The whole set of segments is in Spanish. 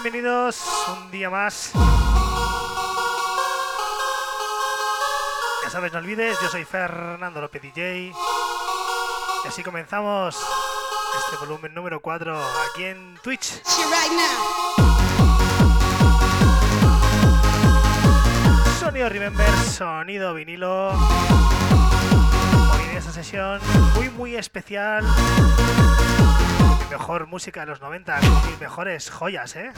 Bienvenidos, un día más. Ya sabes, no olvides, yo soy Fernando López DJ. Y así comenzamos este volumen número 4 aquí en Twitch. Sonido Remember, sonido vinilo. Hoy en esta sesión muy muy especial. Mejor música de los 90, con mis mejores joyas, ¿eh?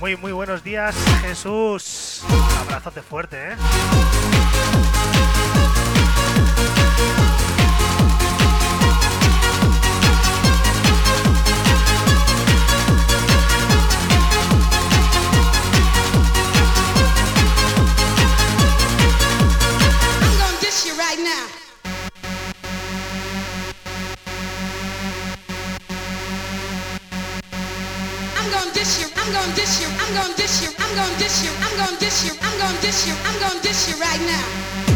Muy muy buenos días, Jesús. Abrazote fuerte, ¿eh? Dish you. I'm gonna dish you. I'm gonna dish you. I'm gonna dish you. I'm gonna dish you. I'm gonna dish you. I'm gonna dish you right now.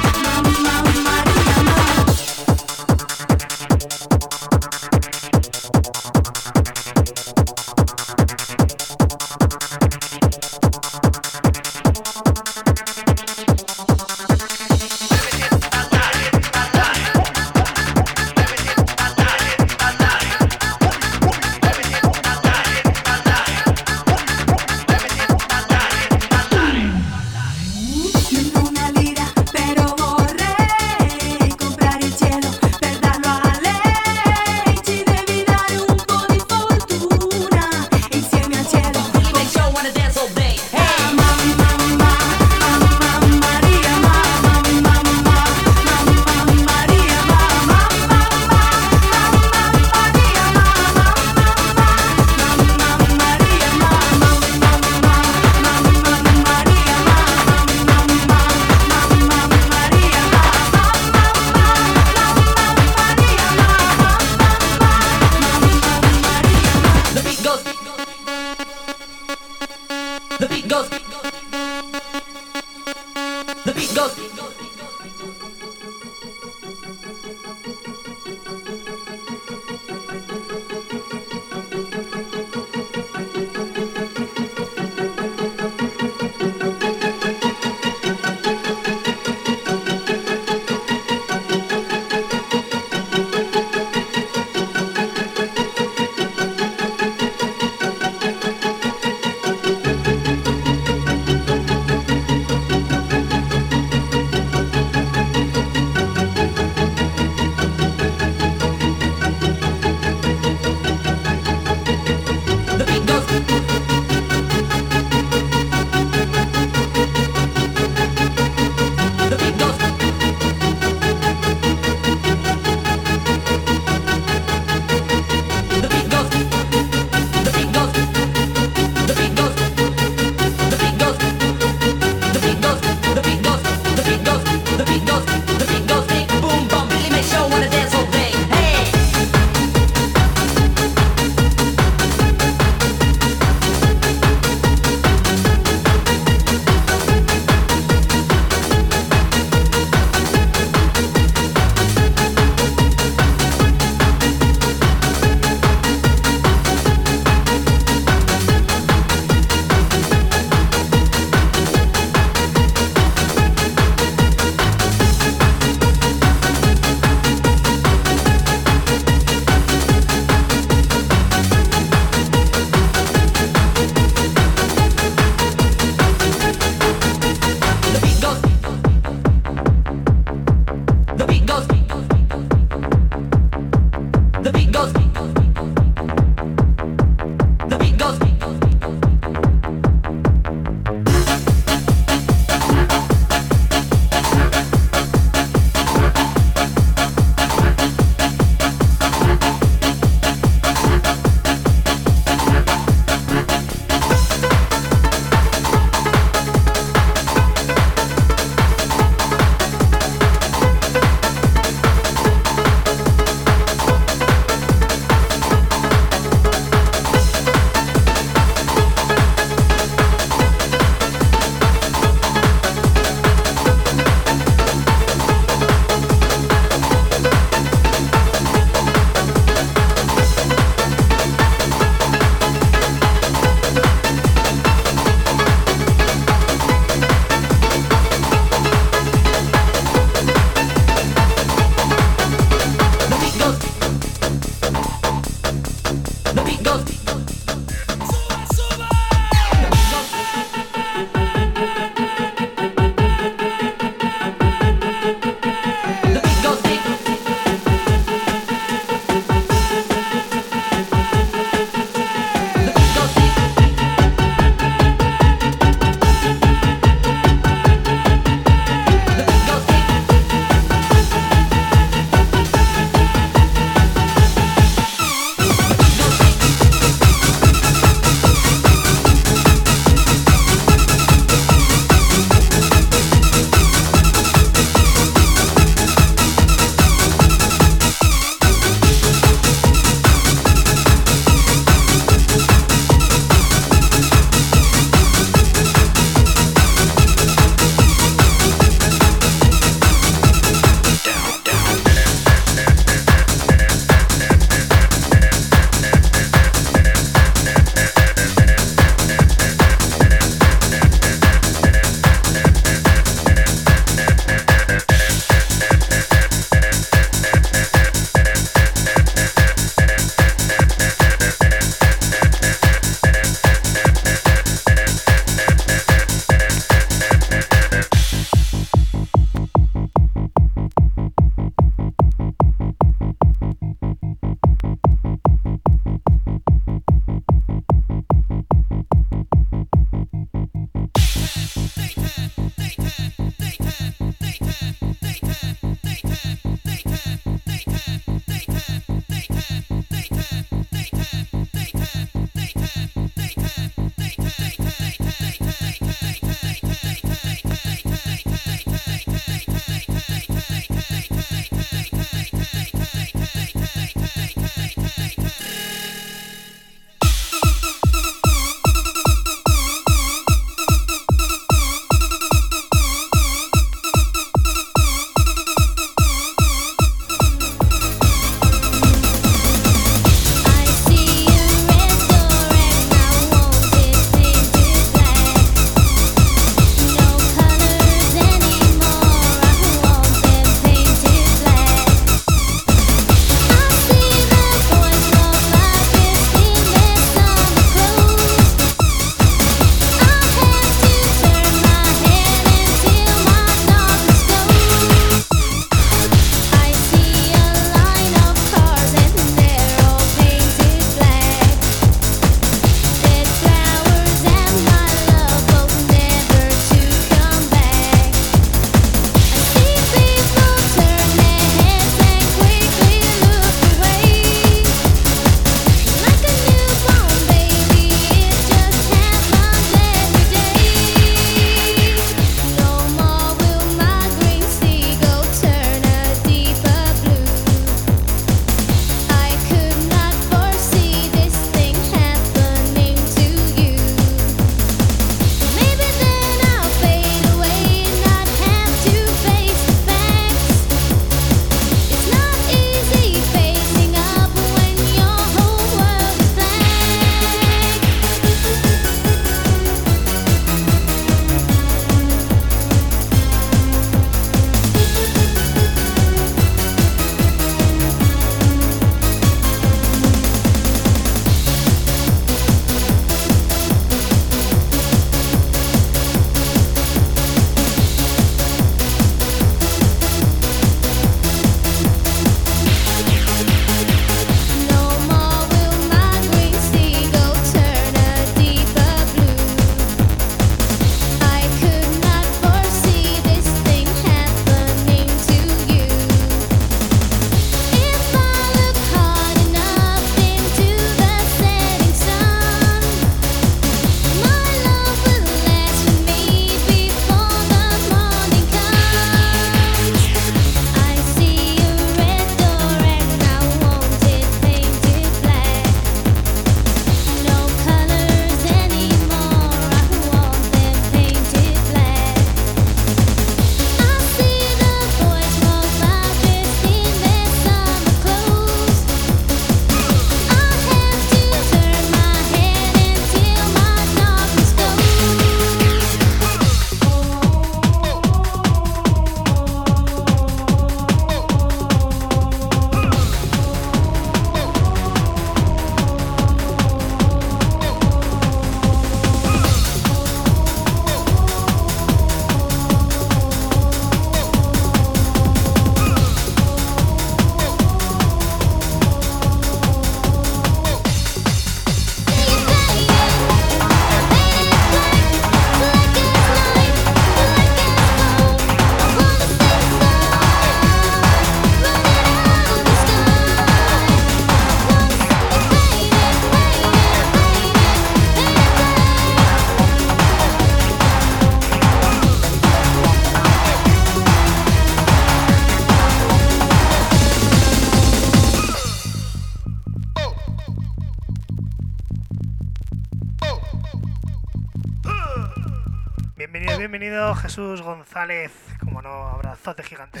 Jesús González. Como no, abrazote gigante.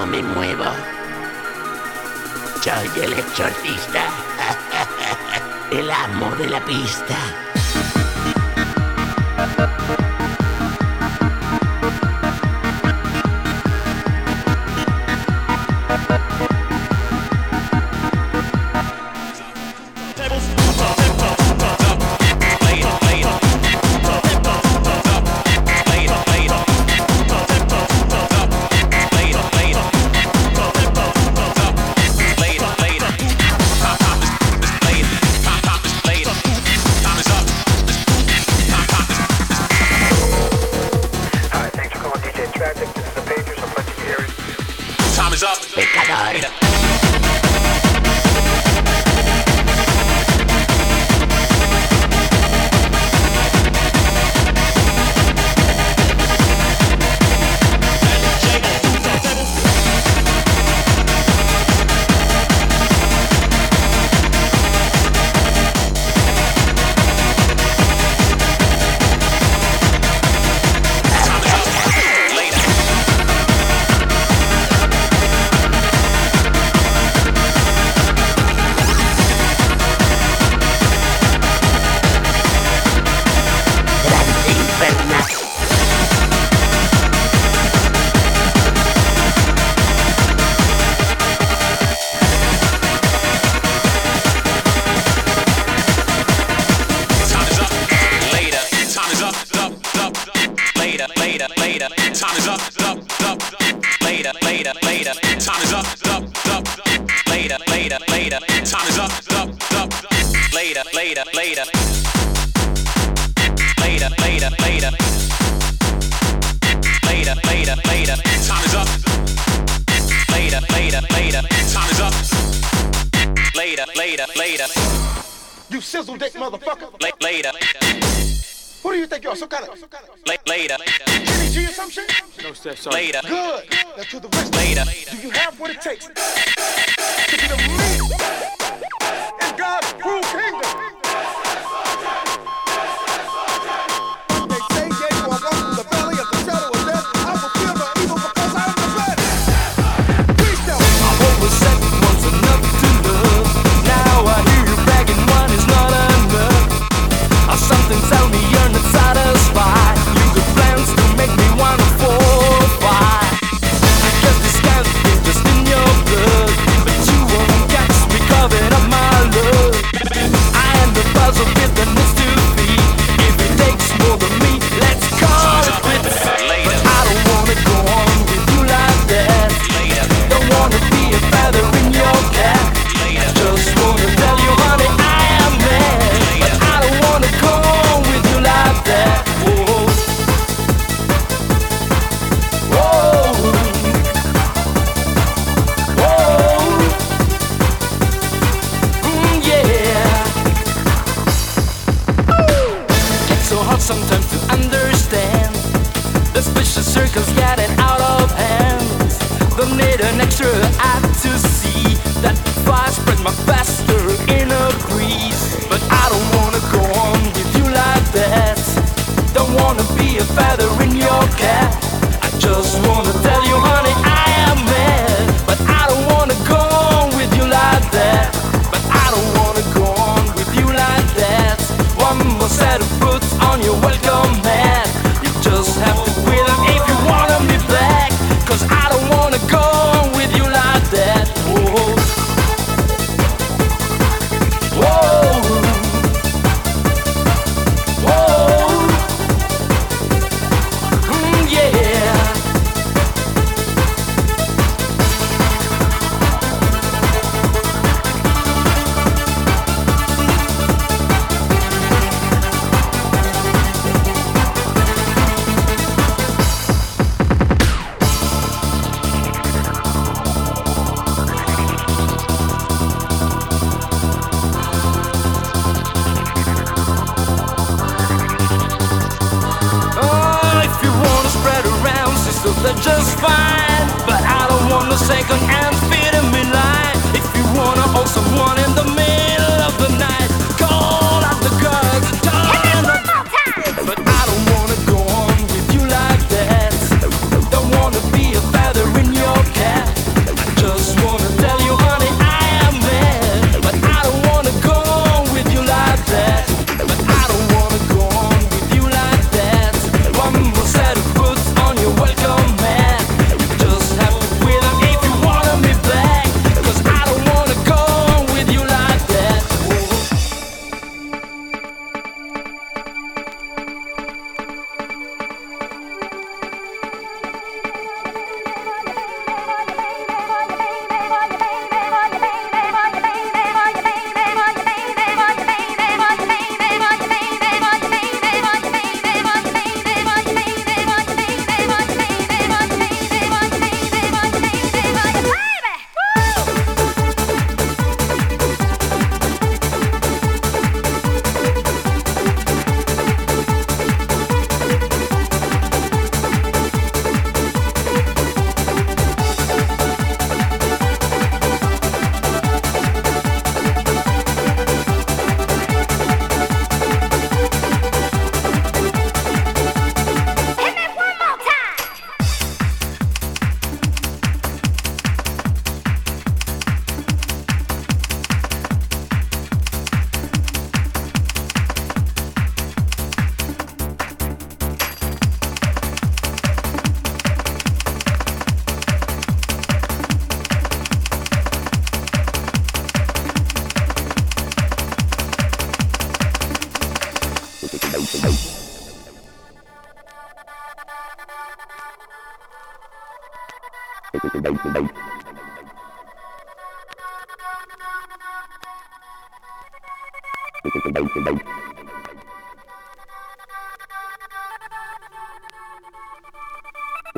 cómo me muevo. Soy el exorcista, el amo de la pista.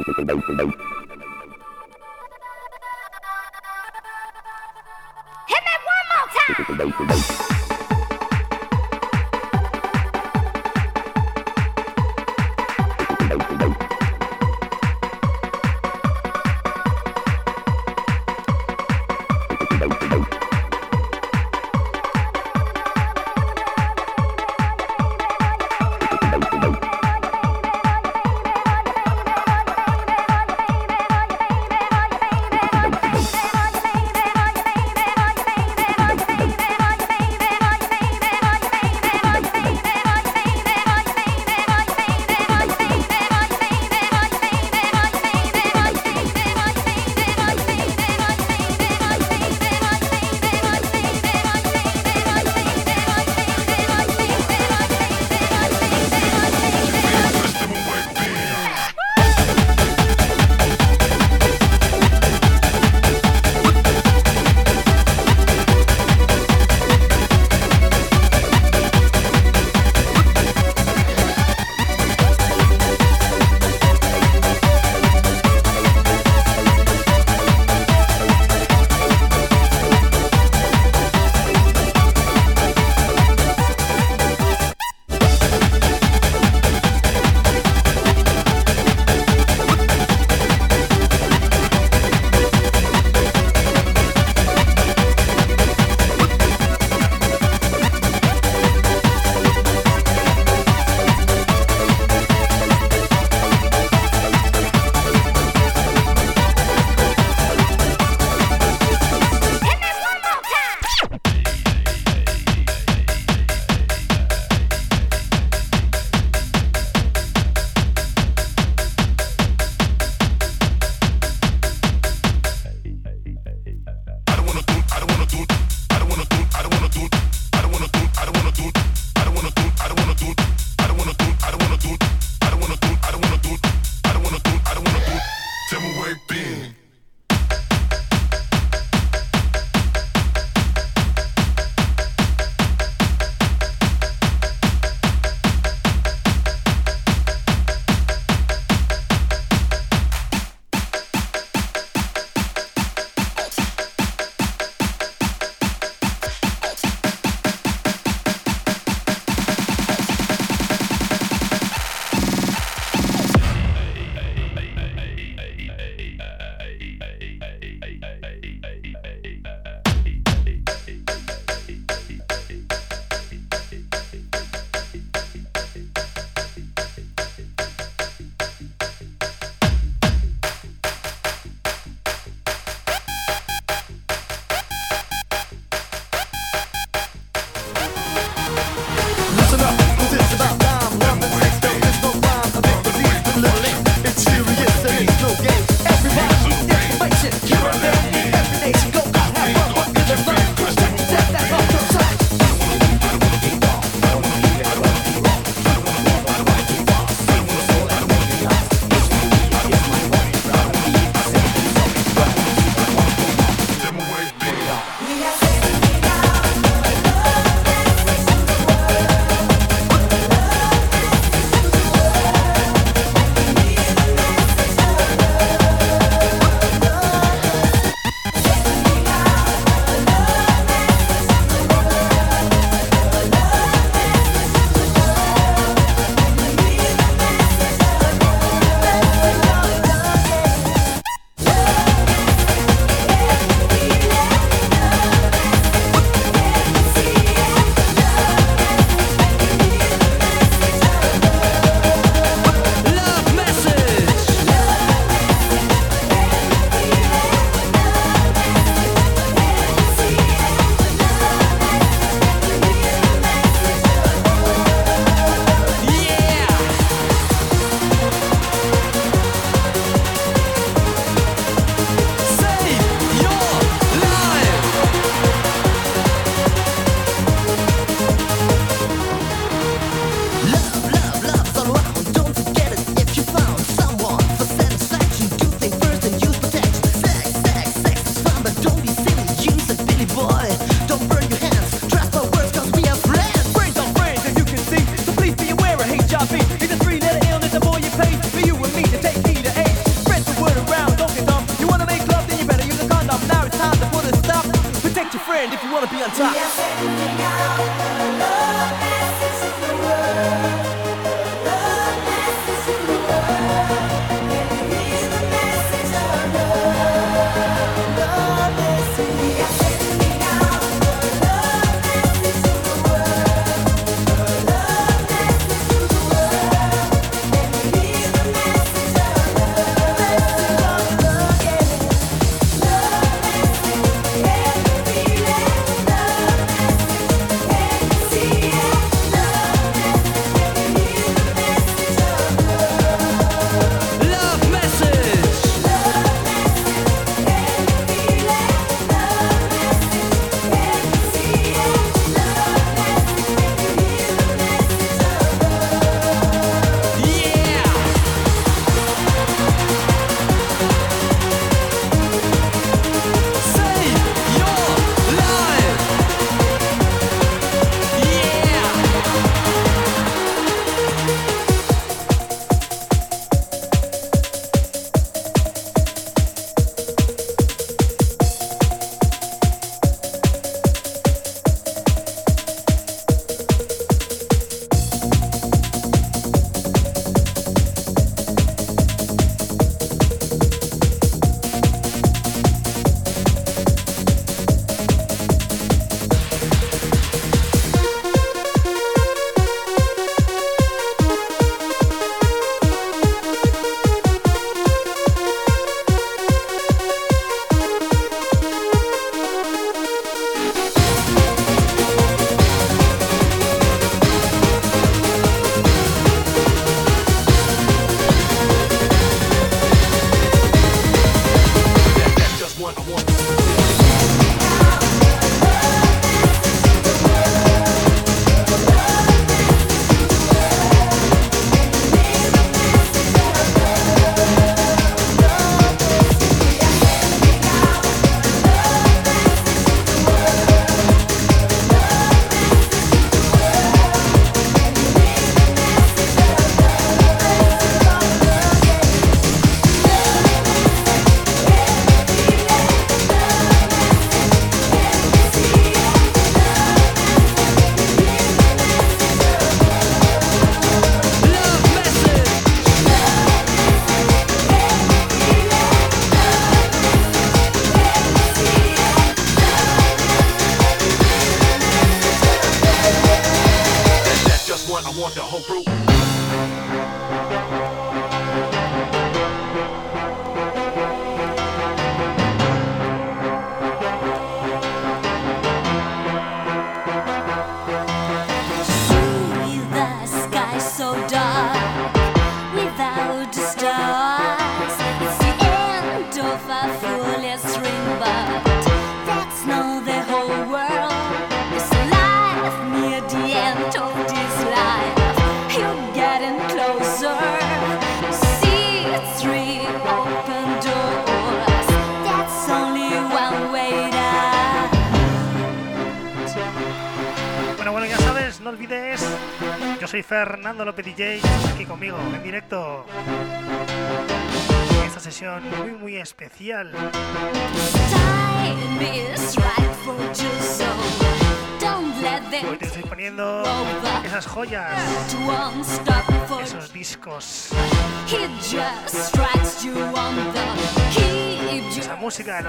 Hit me one more time!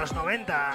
Los 90.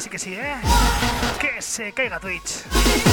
Y ahora sí que sí, ¿eh? Que se caiga Twitch.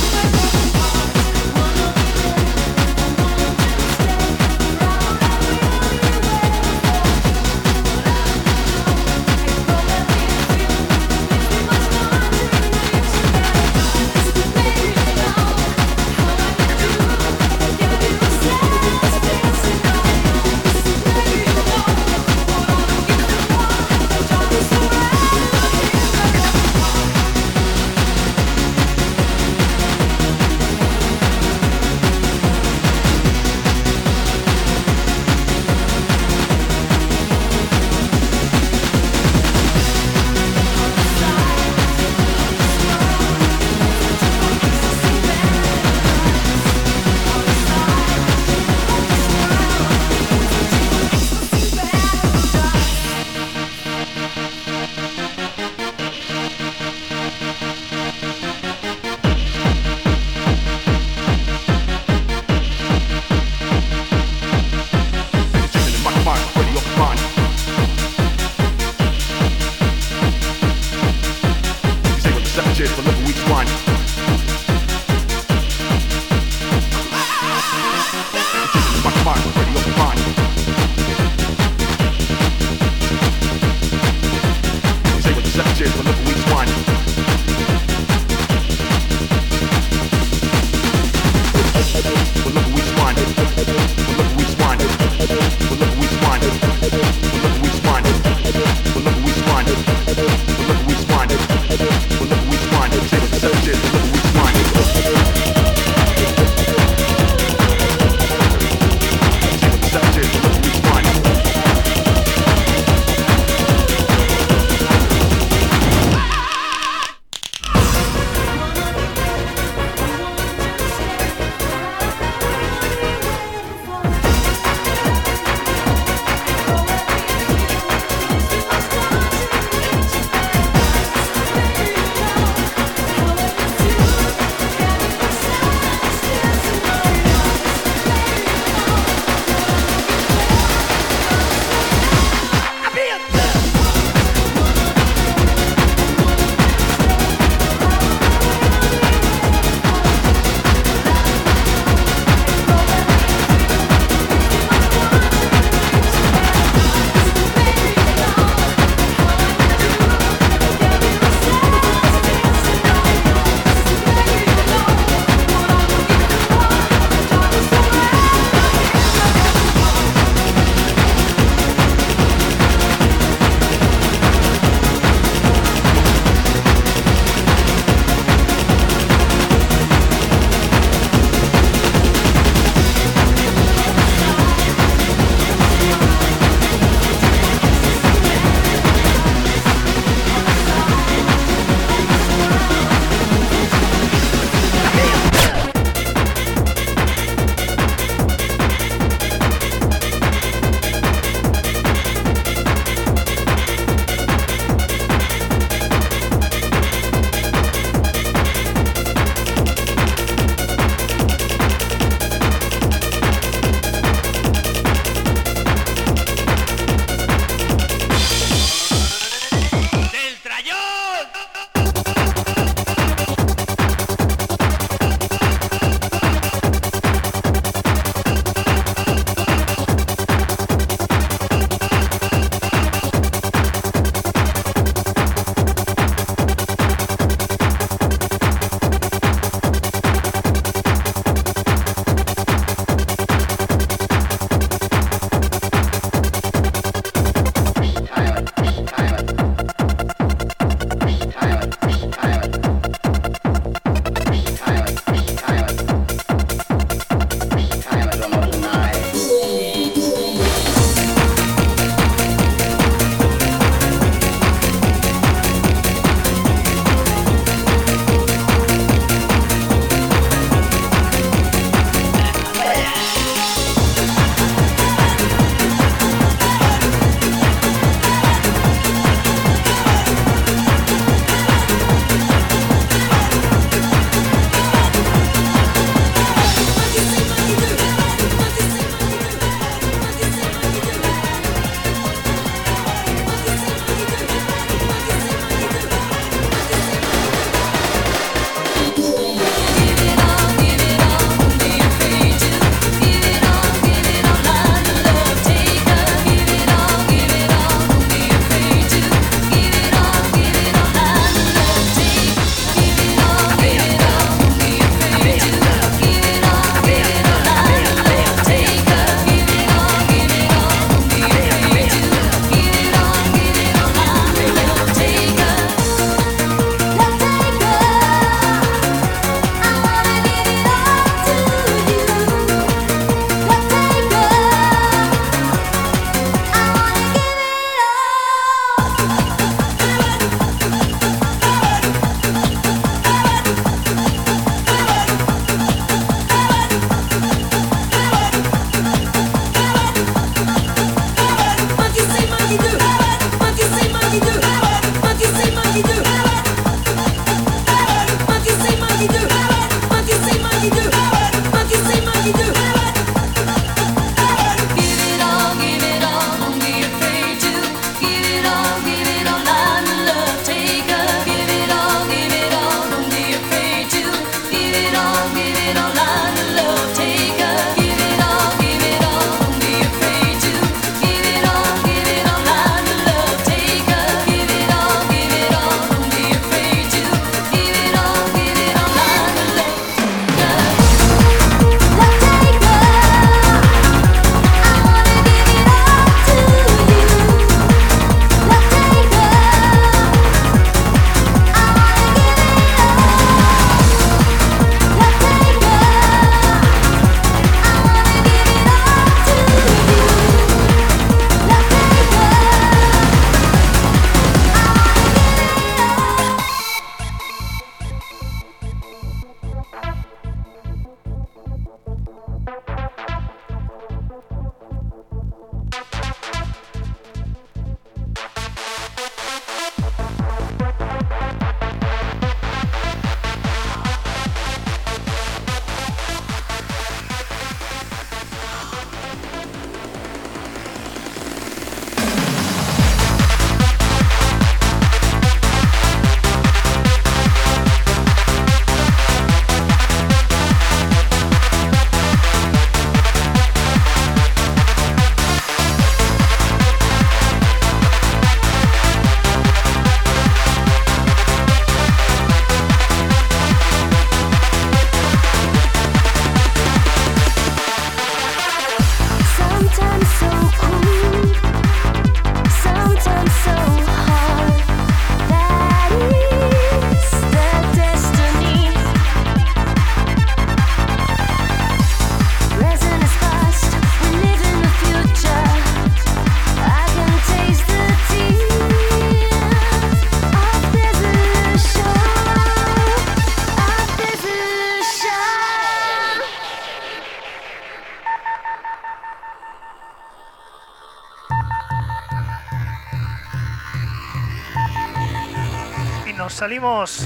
salimos.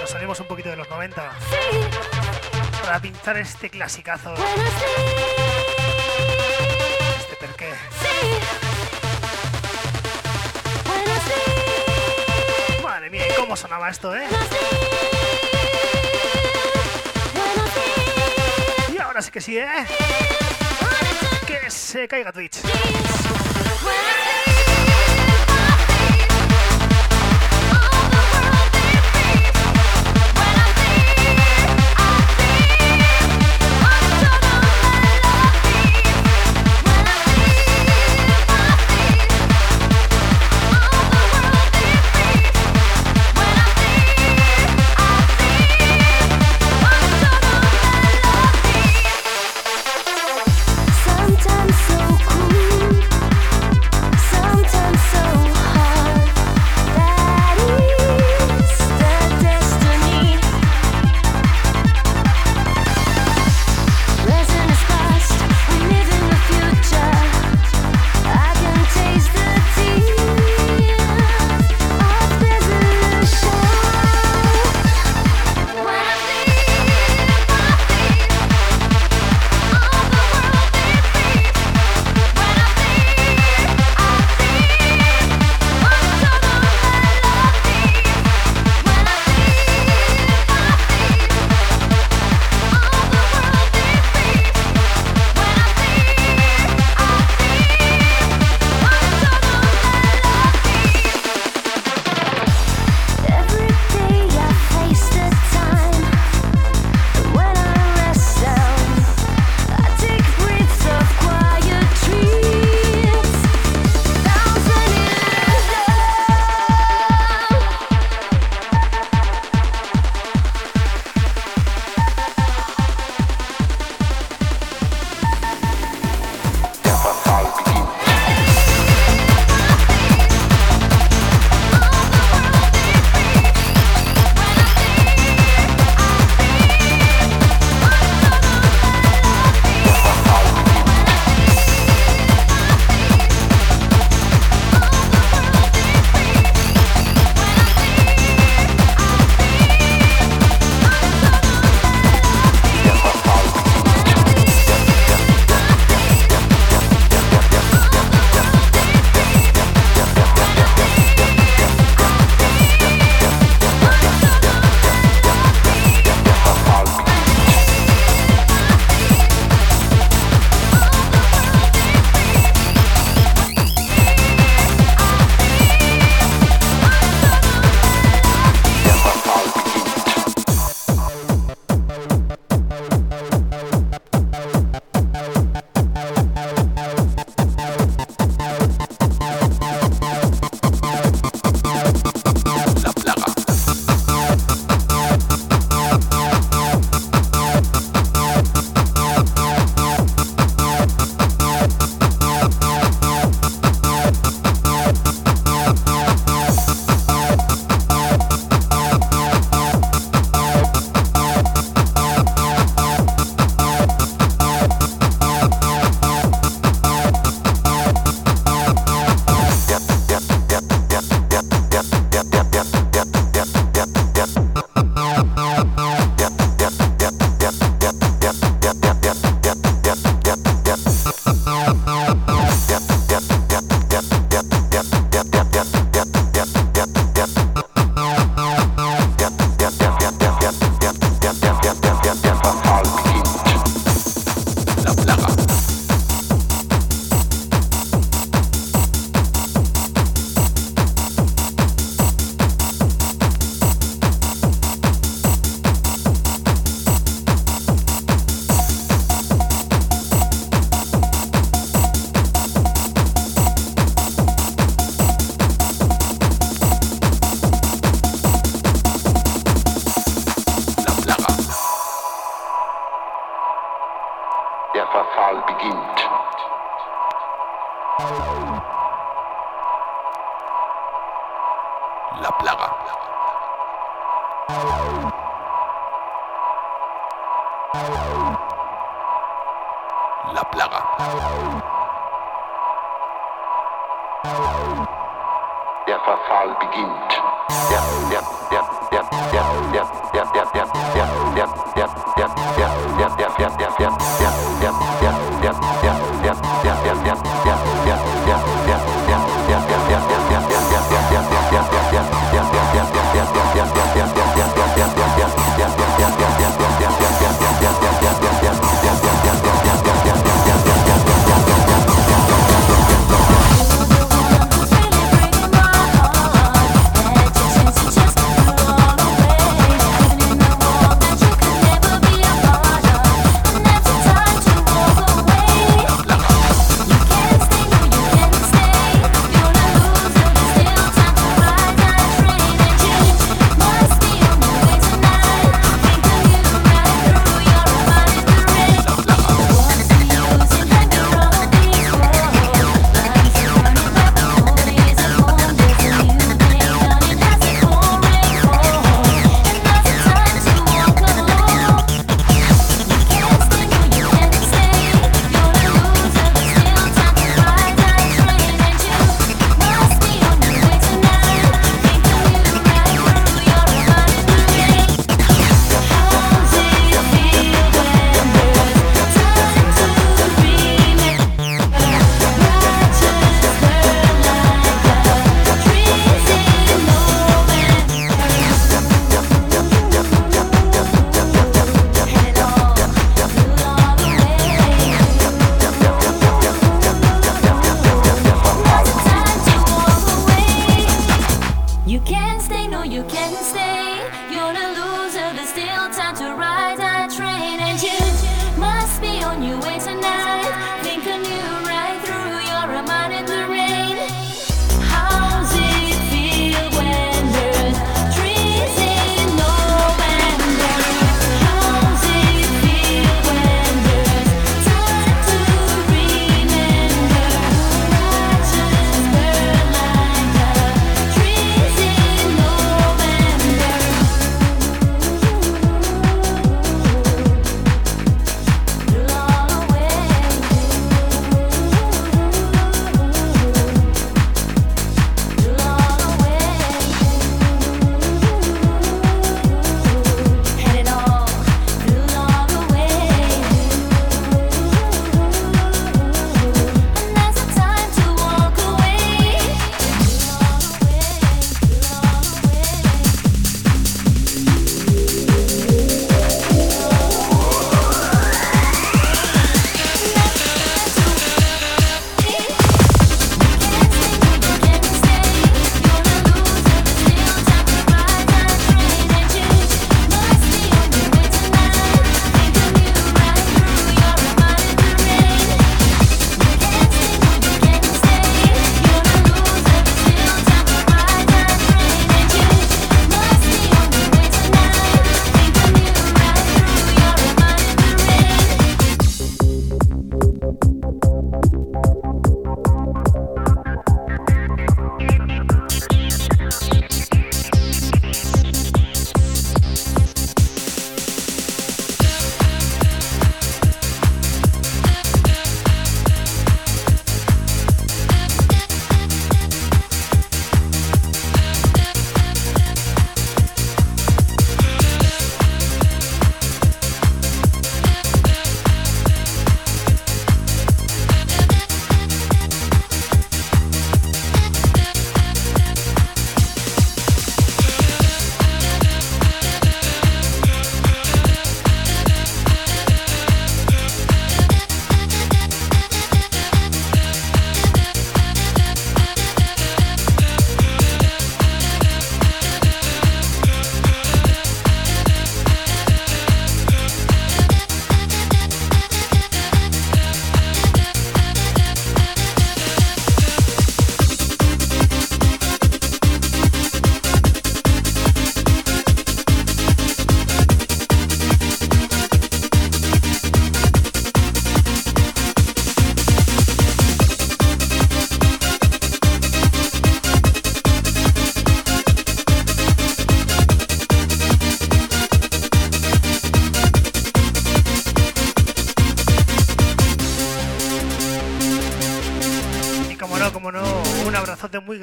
Nos salimos un poquito de los 90 para pintar este clasicazo. Este perqué. Madre mía, ¿cómo sonaba esto, eh? Y ahora sí que sí, eh. Que se caiga Twitch.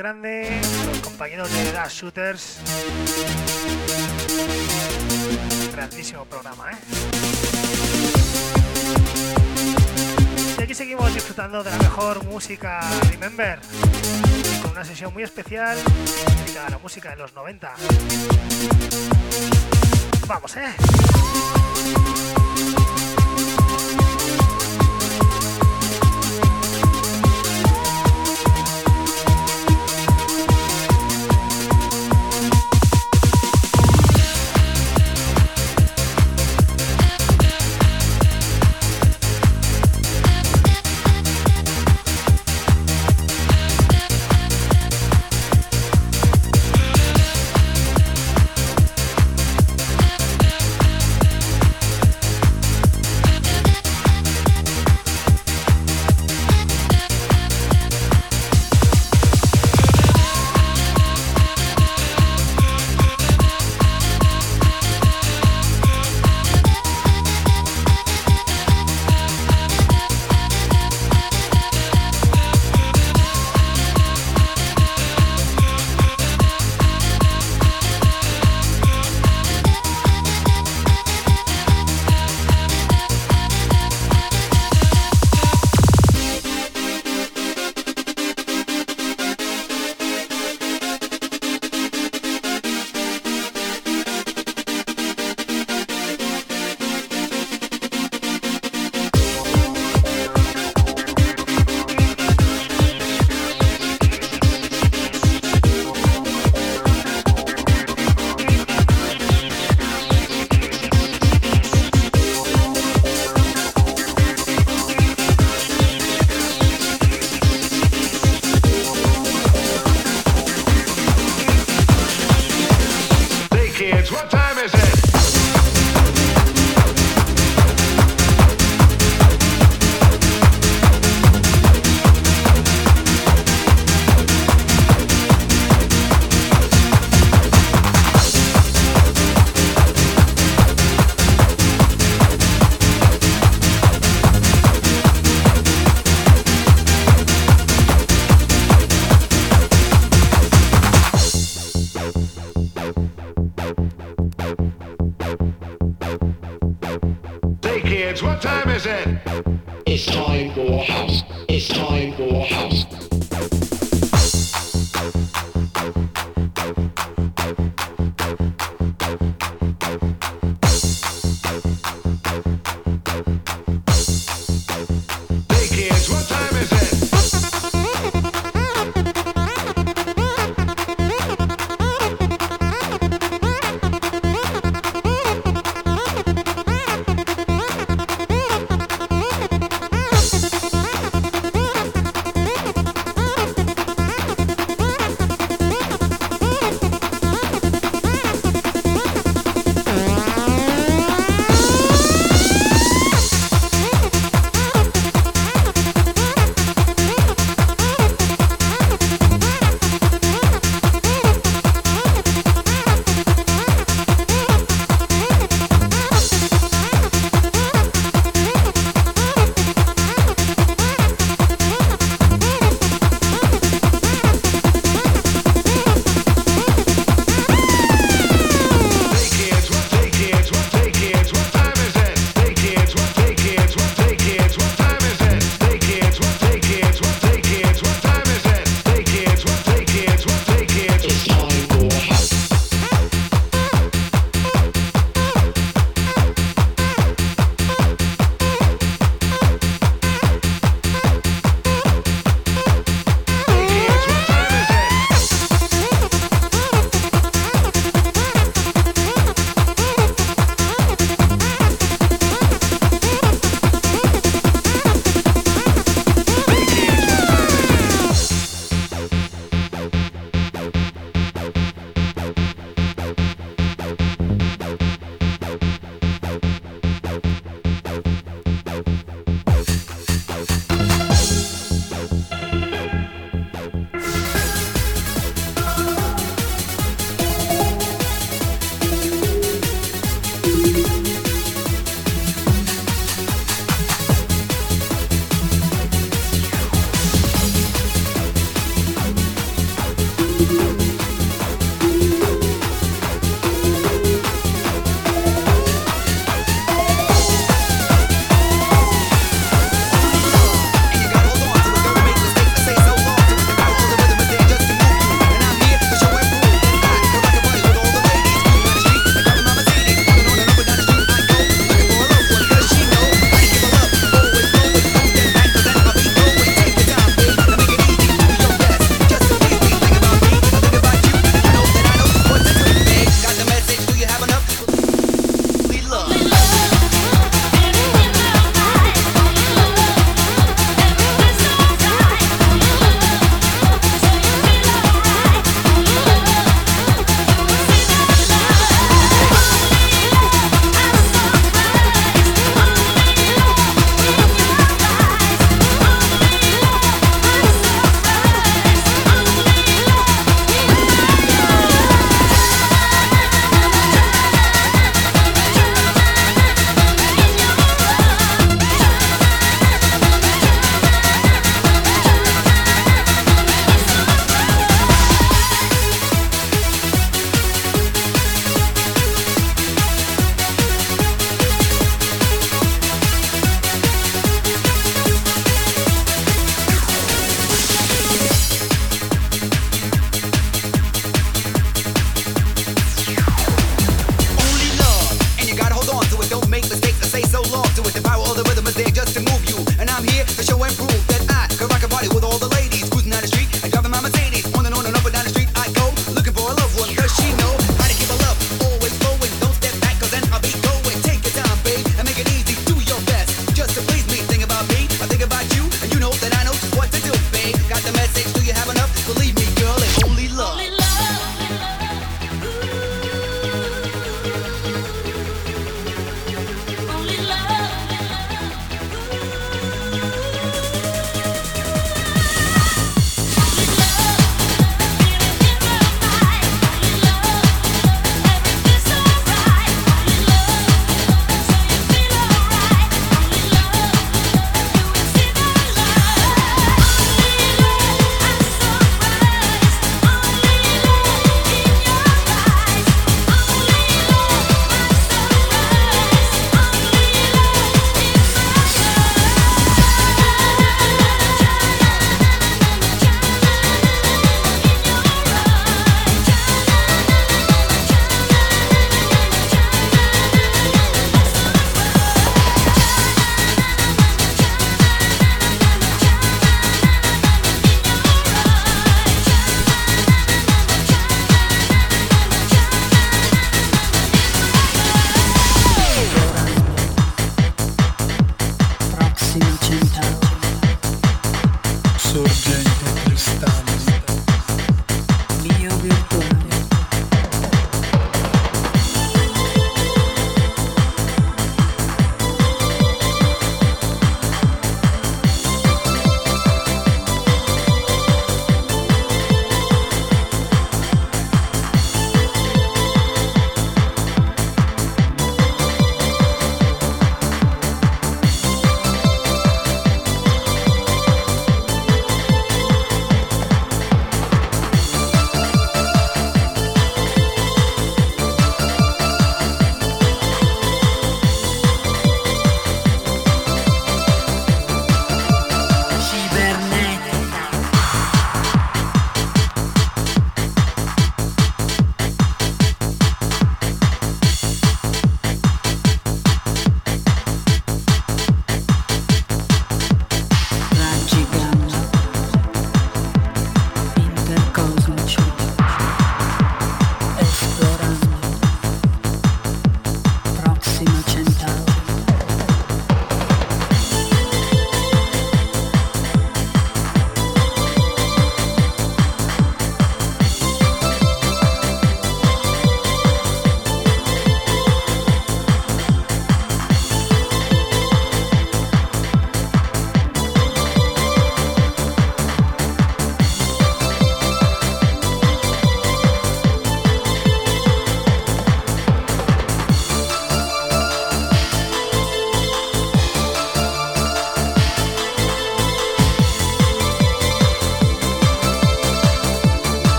Grande los compañeros de Dash Shooters. Grandísimo programa, ¿eh? Y aquí seguimos disfrutando de la mejor música Remember, con una sesión muy especial dedicada a la música de los 90. Vamos, ¿eh?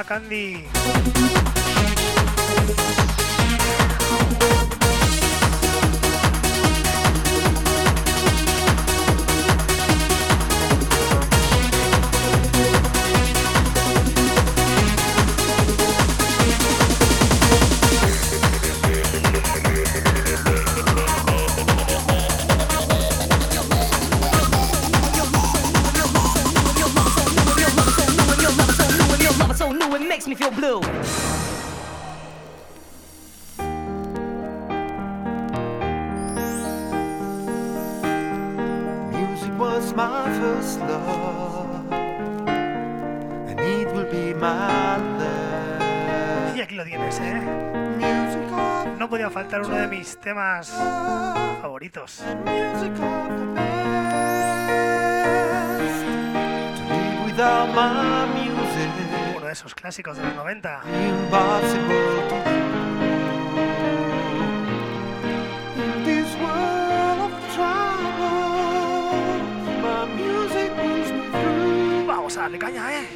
la Candy. uno de mis temas favoritos. Uno de esos clásicos de los 90. Vamos a darle caña, eh.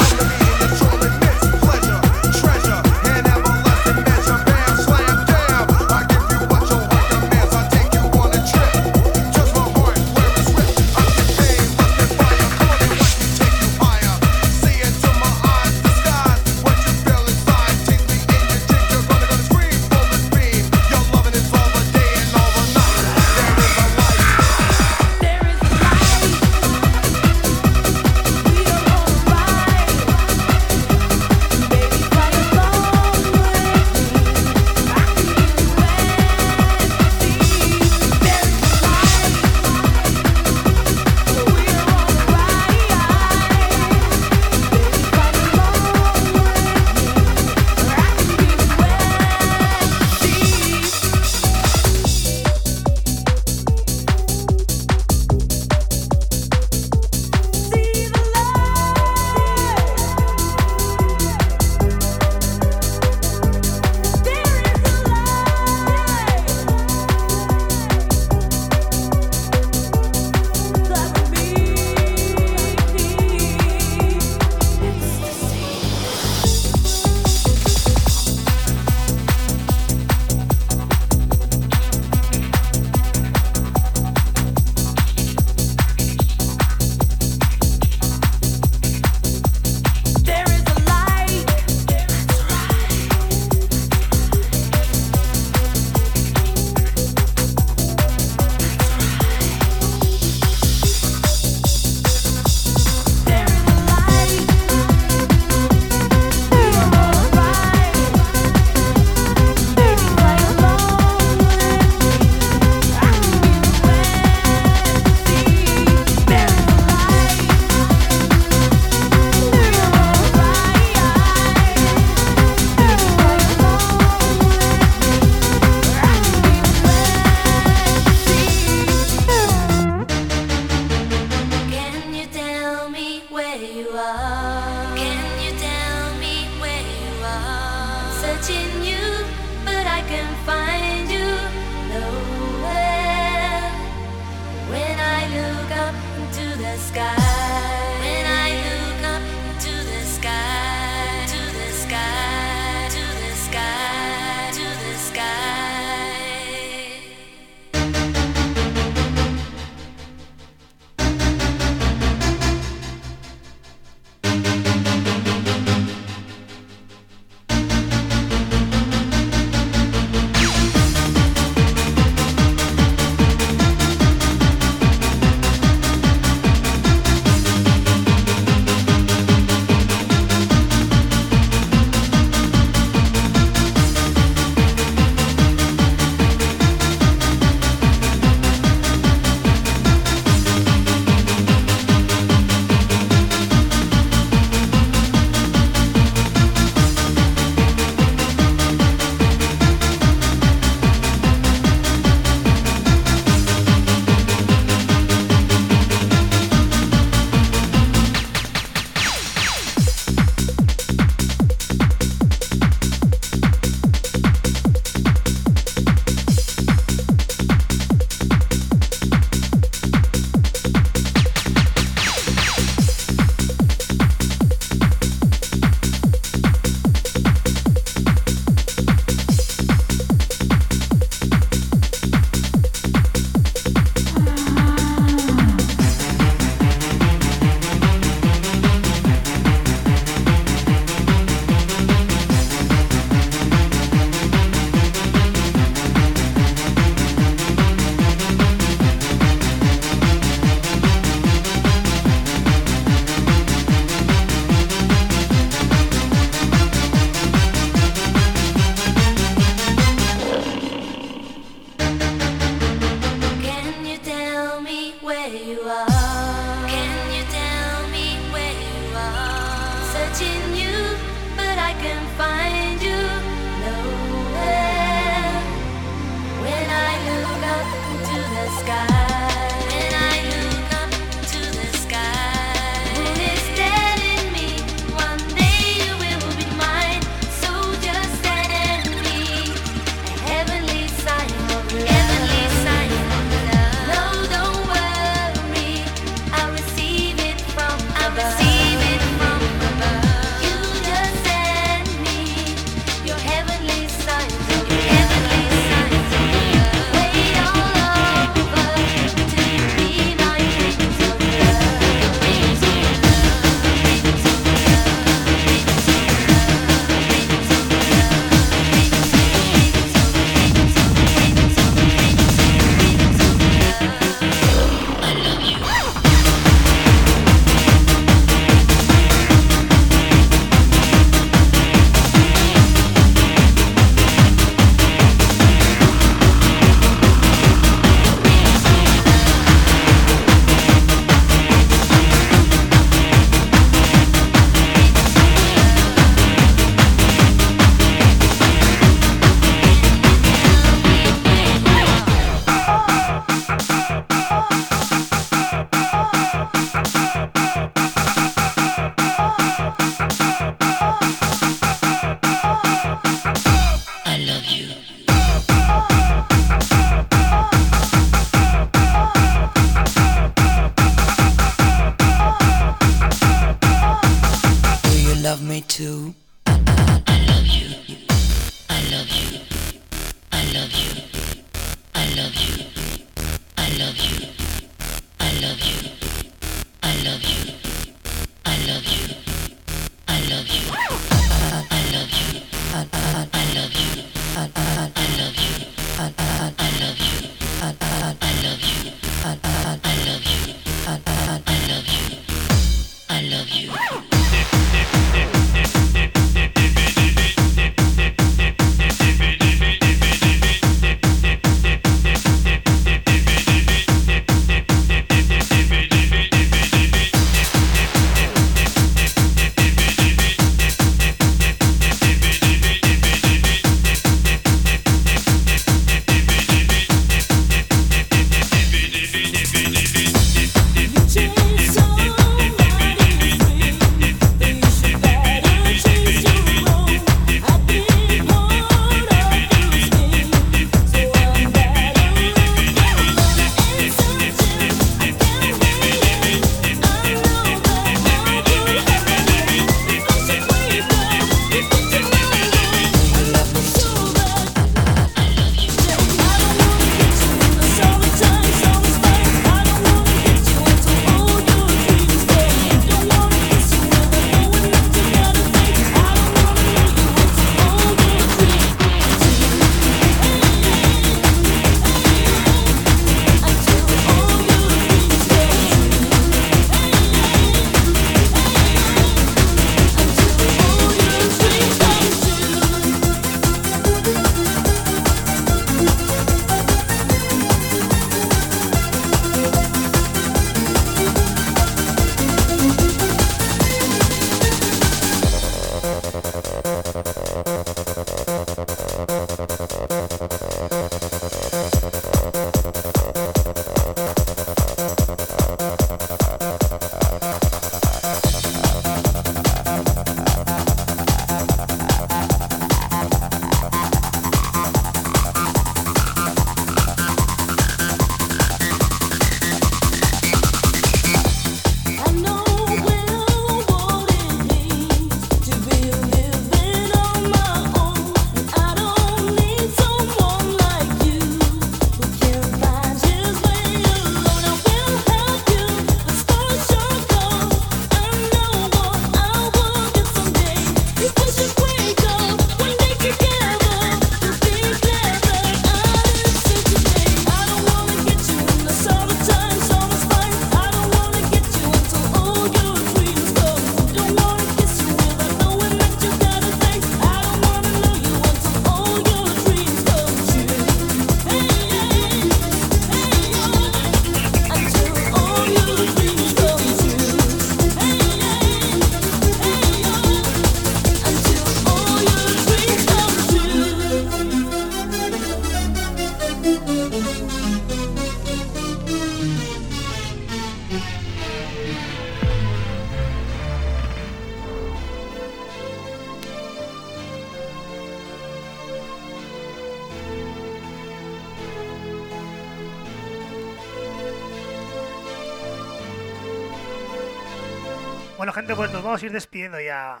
Vamos a ir despidiendo ya.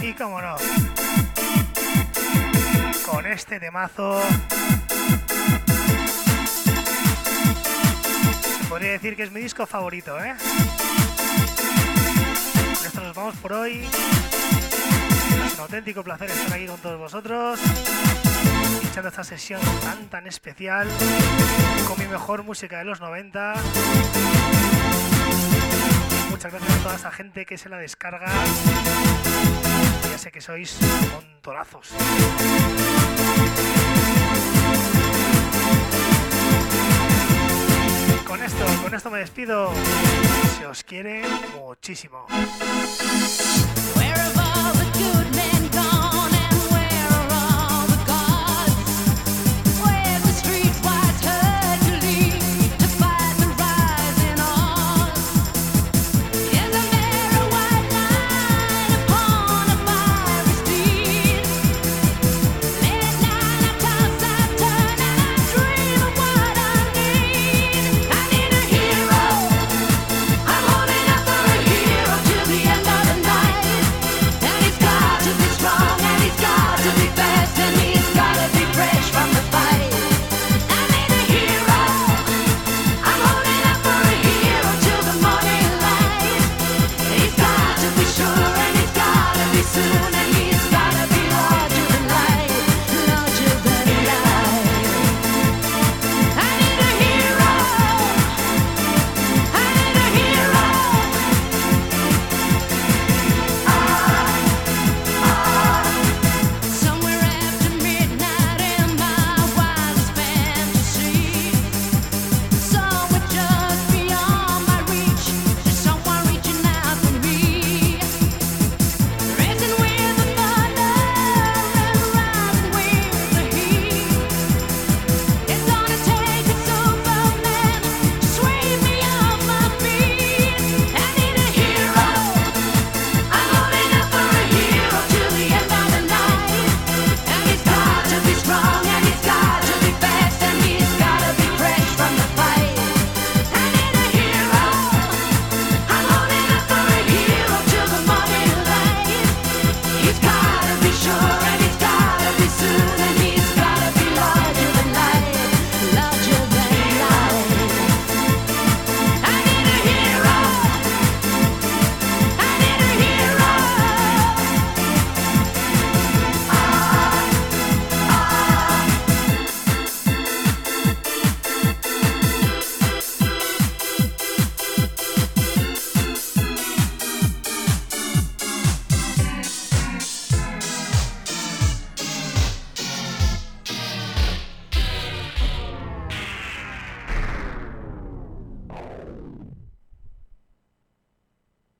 Y cómo no, con este temazo se podría decir que es mi disco favorito, ¿eh? Vamos por hoy. Un auténtico placer estar aquí con todos vosotros, pinchando esta sesión tan tan especial con mi mejor música de los 90. Muchas gracias a toda esa gente que se la descarga. Ya sé que sois montonazos. Con esto, con esto me despido. Se os quiere muchísimo.